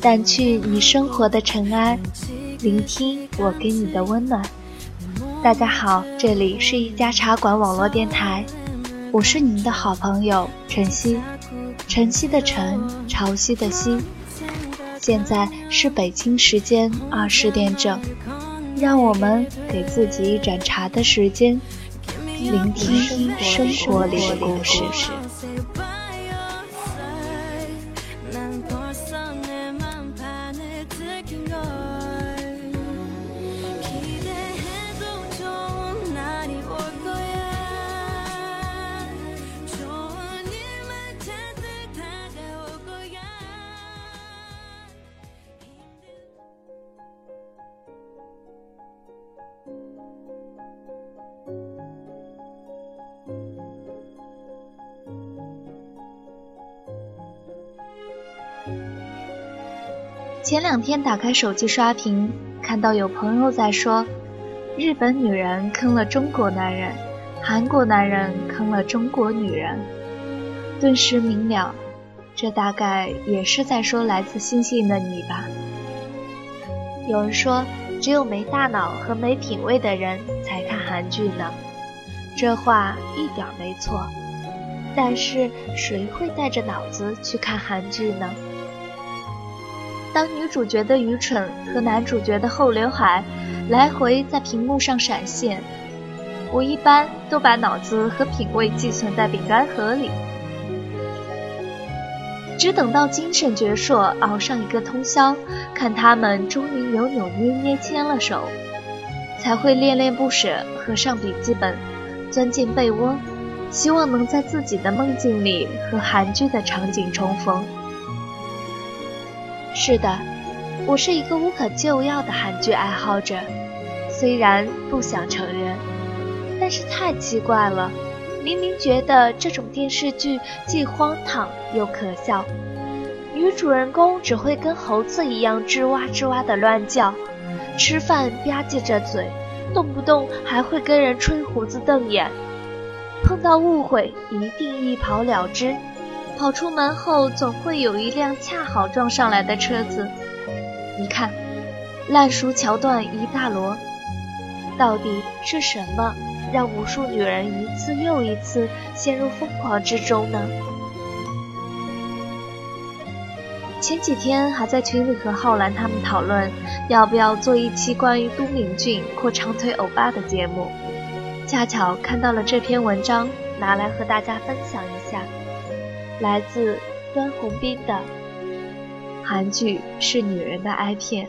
掸去你生活的尘埃，聆听我给你的温暖。大家好，这里是一家茶馆网络电台，我是您的好朋友晨曦，晨曦的晨，潮汐的汐。现在是北京时间二十点整，让我们给自己一盏茶的时间，聆听生活里的故事。前两天打开手机刷屏，看到有朋友在说，日本女人坑了中国男人，韩国男人坑了中国女人，顿时明了，这大概也是在说来自星星的你吧。有人说，只有没大脑和没品味的人才看韩剧呢，这话一点没错，但是谁会带着脑子去看韩剧呢？当女主角的愚蠢和男主角的后刘海来回在屏幕上闪现，我一般都把脑子和品味寄存在饼干盒里，只等到精神矍铄熬上一个通宵，看他们终于扭扭捏捏牵了手，才会恋恋不舍，合上笔记本，钻进被窝，希望能在自己的梦境里和韩剧的场景重逢。是的，我是一个无可救药的韩剧爱好者，虽然不想承认，但是太奇怪了，明明觉得这种电视剧既荒唐又可笑，女主人公只会跟猴子一样吱哇吱哇的乱叫，吃饭吧唧着嘴，动不动还会跟人吹胡子瞪眼，碰到误会一定一跑了之。跑出门后，总会有一辆恰好撞上来的车子。你看，烂熟桥段一大摞。到底是什么让无数女人一次又一次陷入疯狂之中呢？前几天还在群里和浩然他们讨论，要不要做一期关于都敏俊或长腿欧巴的节目。恰巧看到了这篇文章，拿来和大家分享一下。来自端宏斌的韩剧是女人的哀片。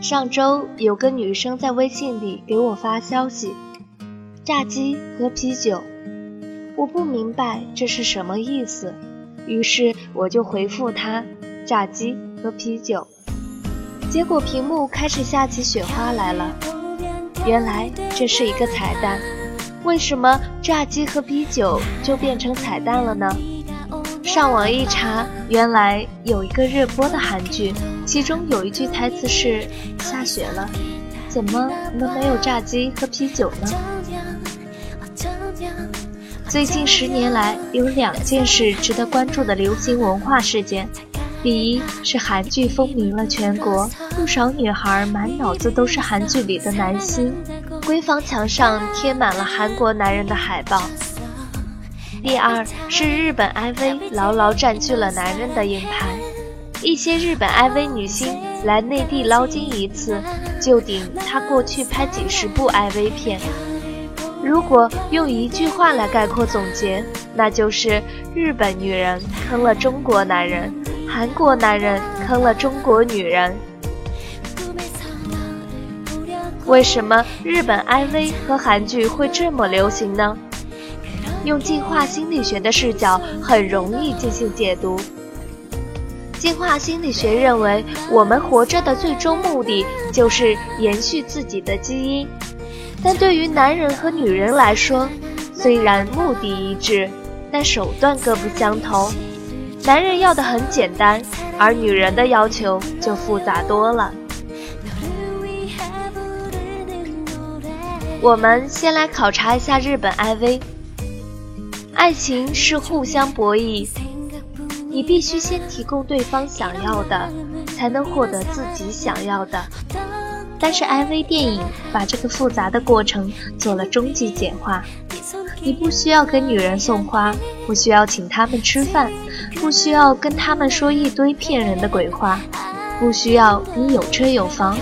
上周有个女生在微信里给我发消息。炸鸡和啤酒，我不明白这是什么意思，于是我就回复他：炸鸡和啤酒。结果屏幕开始下起雪花来了，原来这是一个彩蛋。为什么炸鸡和啤酒就变成彩蛋了呢？上网一查，原来有一个热播的韩剧，其中有一句台词是：下雪了，怎么能没有炸鸡和啤酒呢？最近十年来，有两件事值得关注的流行文化事件。第一是韩剧风靡了全国，不少女孩满脑子都是韩剧里的男星，闺房墙上贴满了韩国男人的海报。第二是日本 IV 牢牢占据了男人的硬盘，一些日本 IV 女星来内地捞金一次，就顶她过去拍几十部 IV 片。如果用一句话来概括总结，那就是日本女人坑了中国男人，韩国男人坑了中国女人。为什么日本 IV 和韩剧会这么流行呢？用进化心理学的视角，很容易进行解读。进化心理学认为，我们活着的最终目的就是延续自己的基因。但对于男人和女人来说，虽然目的一致，但手段各不相同。男人要的很简单，而女人的要求就复杂多了。我们先来考察一下日本 IV。爱情是互相博弈，你必须先提供对方想要的，才能获得自己想要的。但是 IV 电影把这个复杂的过程做了终极简化。你不需要给女人送花，不需要请他们吃饭，不需要跟他们说一堆骗人的鬼话，不需要你有车有房。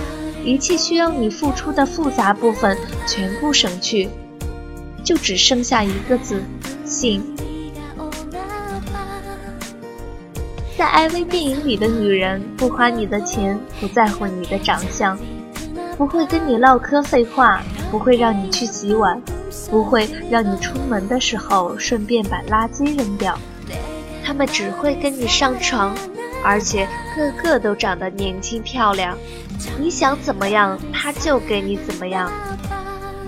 一切需要你付出的复杂部分全部省去，就只剩下一个字：性。在 IV 电影里的女人不花你的钱，不在乎你的长相，不会跟你唠嗑废话，不会让你去洗碗，不会让你出门的时候顺便把垃圾扔掉。他们只会跟你上床，而且个个都长得年轻漂亮。你想怎么样，他就给你怎么样。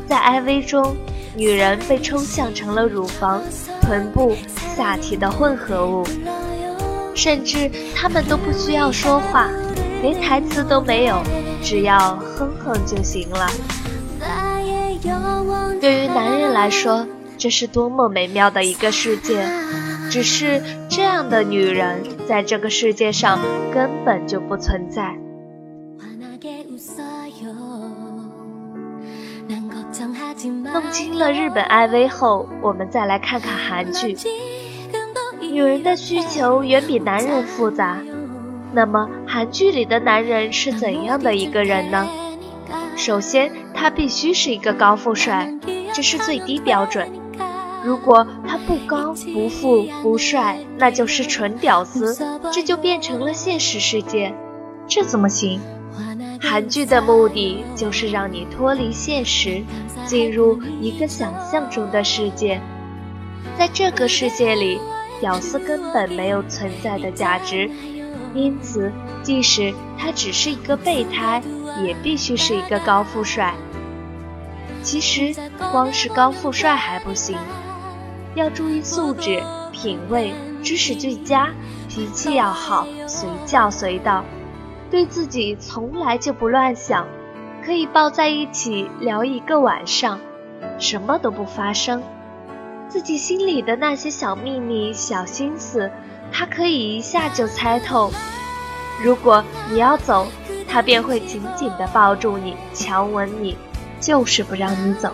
在 IV 中，女人被抽象成了乳房、臀部、下体的混合物，甚至她们都不需要说话，连台词都没有，只要哼哼就行了。对于男人来说，这是多么美妙的一个世界！只是这样的女人，在这个世界上根本就不存在。弄清了日本 IV 后，我们再来看看韩剧。女人的需求远比男人复杂。那么，韩剧里的男人是怎样的一个人呢？首先，他必须是一个高富帅，这是最低标准。如果他不高、不富、不帅，那就是纯屌丝，这就变成了现实世界。这怎么行？韩剧的目的就是让你脱离现实，进入一个想象中的世界。在这个世界里，屌丝根本没有存在的价值，因此，即使他只是一个备胎，也必须是一个高富帅。其实，光是高富帅还不行，要注意素质、品味、知识俱佳，脾气要好，随叫随到。对自己从来就不乱想，可以抱在一起聊一个晚上，什么都不发生。自己心里的那些小秘密、小心思，他可以一下就猜透。如果你要走，他便会紧紧地抱住你，强吻你，就是不让你走。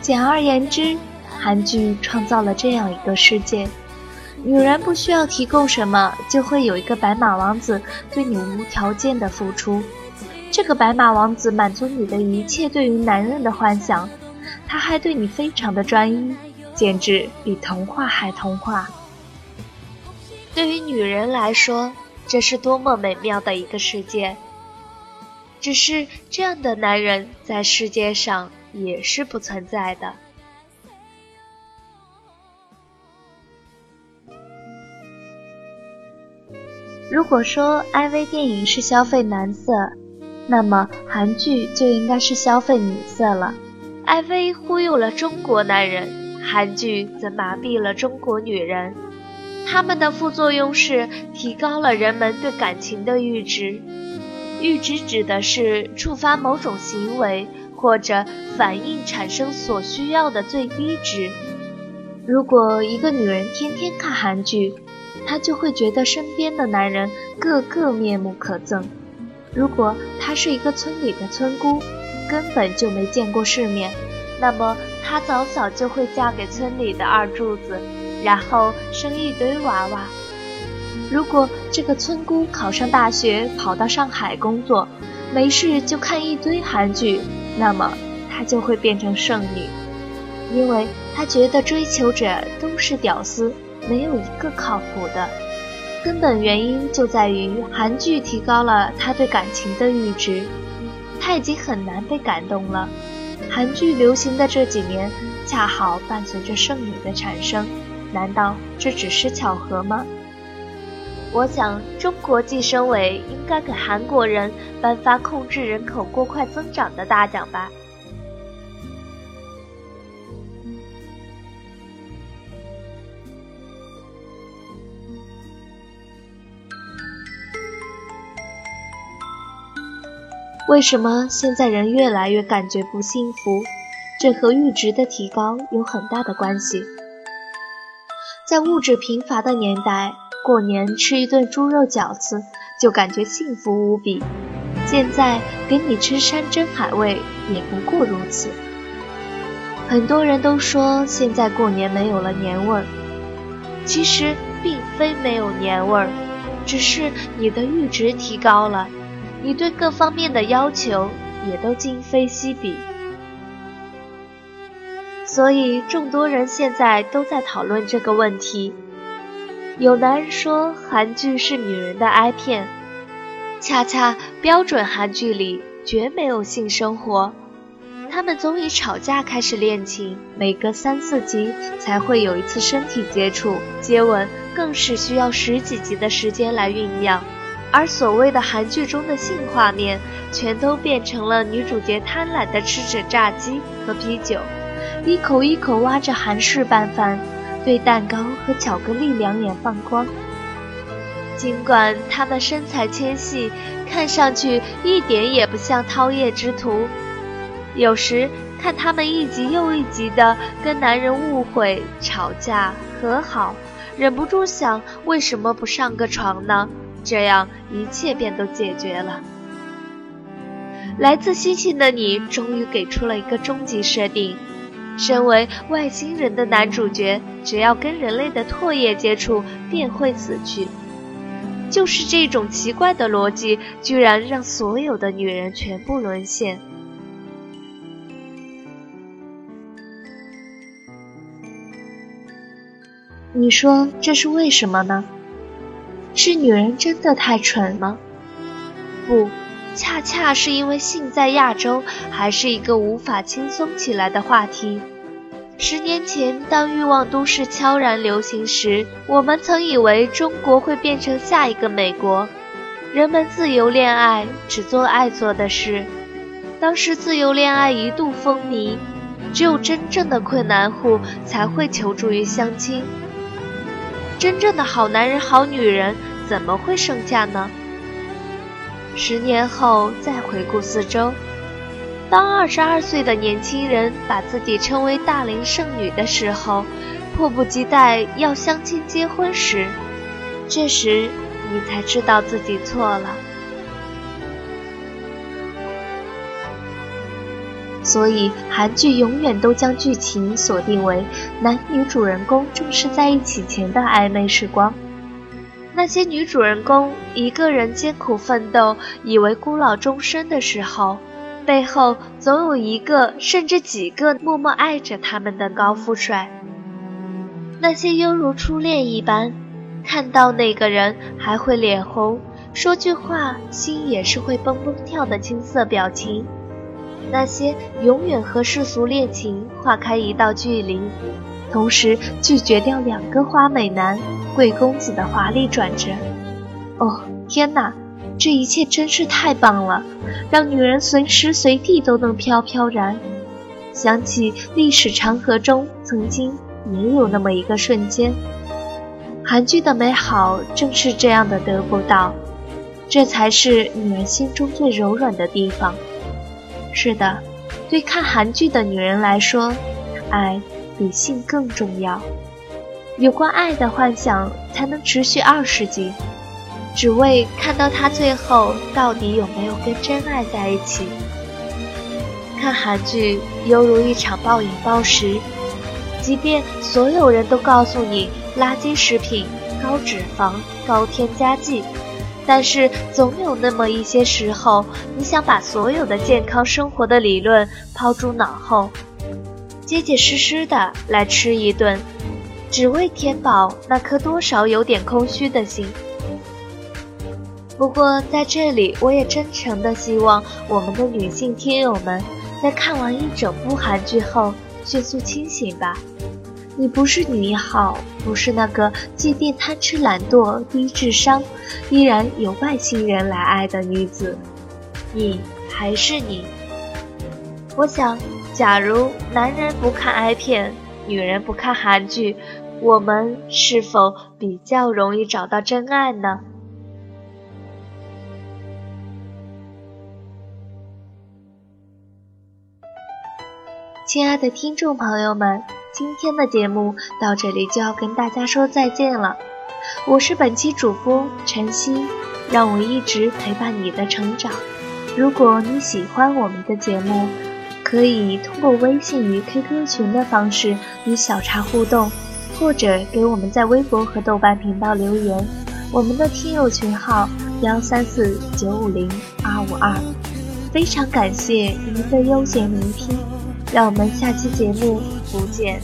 简而言之，韩剧创造了这样一个世界。女人不需要提供什么，就会有一个白马王子对你无条件的付出。这个白马王子满足你的一切对于男人的幻想，他还对你非常的专一，简直比童话还童话。对于女人来说，这是多么美妙的一个世界。只是这样的男人在世界上也是不存在的。如果说 IV 电影是消费男色，那么韩剧就应该是消费女色了。IV 忽悠了中国男人，韩剧则麻痹了中国女人。它们的副作用是提高了人们对感情的阈值。阈值指的是触发某种行为或者反应产生所需要的最低值。如果一个女人天天看韩剧，她就会觉得身边的男人个个面目可憎。如果她是一个村里的村姑，根本就没见过世面，那么她早早就会嫁给村里的二柱子，然后生一堆娃娃。如果这个村姑考上大学，跑到上海工作，没事就看一堆韩剧，那么她就会变成剩女，因为她觉得追求者都是屌丝。没有一个靠谱的，根本原因就在于韩剧提高了他对感情的阈值，他已经很难被感动了。韩剧流行的这几年，恰好伴随着剩女的产生，难道这只是巧合吗？我想，中国计生委应该给韩国人颁发控制人口过快增长的大奖吧。为什么现在人越来越感觉不幸福？这和阈值的提高有很大的关系。在物质贫乏的年代，过年吃一顿猪肉饺子就感觉幸福无比。现在给你吃山珍海味也不过如此。很多人都说现在过年没有了年味儿，其实并非没有年味儿，只是你的阈值提高了，你对各方面的要求也都今非昔比。所以，众多人现在都在讨论这个问题。有男人说韩剧是女人的哀片，恰恰标准韩剧里绝没有性生活。他们总以吵架开始恋情，每隔三四集才会有一次身体接触、接吻，更是需要十几集的时间来酝酿。而所谓的韩剧中的性画面，全都变成了女主角贪婪地吃着炸鸡和啤酒。一口一口挖着韩式拌饭，对蛋糕和巧克力两眼放光。尽管他们身材纤细，看上去一点也不像饕餮之徒，有时看他们一集又一集的跟男人误会、吵架、和好，忍不住想：为什么不上个床呢？这样一切便都解决了。来自星星的你终于给出了一个终极设定。身为外星人的男主角，只要跟人类的唾液接触，便会死去。就是这种奇怪的逻辑，居然让所有的女人全部沦陷。你说这是为什么呢？是女人真的太蠢吗？不。恰恰是因为性在亚洲还是一个无法轻松起来的话题。十年前，当欲望都市悄然流行时，我们曾以为中国会变成下一个美国，人们自由恋爱，只做爱做的事。当时自由恋爱一度风靡，只有真正的困难户才会求助于相亲。真正的好男人、好女人怎么会剩下呢？十年后再回顾四周，当二十二岁的年轻人把自己称为大龄剩女的时候，迫不及待要相亲结婚时，这时你才知道自己错了。所以韩剧永远都将剧情锁定为男女主人公正式在一起前的暧昧时光。那些女主人公一个人艰苦奋斗，以为孤老终生的时候，背后总有一个甚至几个默默爱着他们的高富帅。那些犹如初恋一般，看到那个人还会脸红，说句话心也是会蹦蹦跳的青涩表情。那些永远和世俗恋情划开一道距离。同时拒绝掉两个花美男、贵公子的华丽转折。哦，天哪，这一切真是太棒了，让女人随时随地都能飘飘然。想起历史长河中曾经也有那么一个瞬间，韩剧的美好正是这样的得不到，这才是女人心中最柔软的地方。是的，对看韩剧的女人来说，爱。比性更重要。有关爱的幻想才能持续二十集，只为看到他最后到底有没有跟真爱在一起。看韩剧犹如一场暴饮暴食，即便所有人都告诉你垃圾食品、高脂肪、高添加剂，但是总有那么一些时候，你想把所有的健康生活的理论抛诸脑后。结结实实的来吃一顿，只为填饱那颗多少有点空虚的心。不过在这里，我也真诚的希望我们的女性听友们，在看完一整部韩剧后，迅速清醒吧。你不是女一号，不是那个即便贪吃懒惰、低智商，依然有外星人来爱的女子，你还是你。我想。假如男人不看 I 片，女人不看韩剧，我们是否比较容易找到真爱呢？亲爱的听众朋友们，今天的节目到这里就要跟大家说再见了。我是本期主播晨曦，让我一直陪伴你的成长。如果你喜欢我们的节目，可以通过微信与 QQ 群的方式与小茶互动，或者给我们在微博和豆瓣频道留言。我们的听友群号幺三四九五零二五二。非常感谢您的悠闲聆听，让我们下期节目不见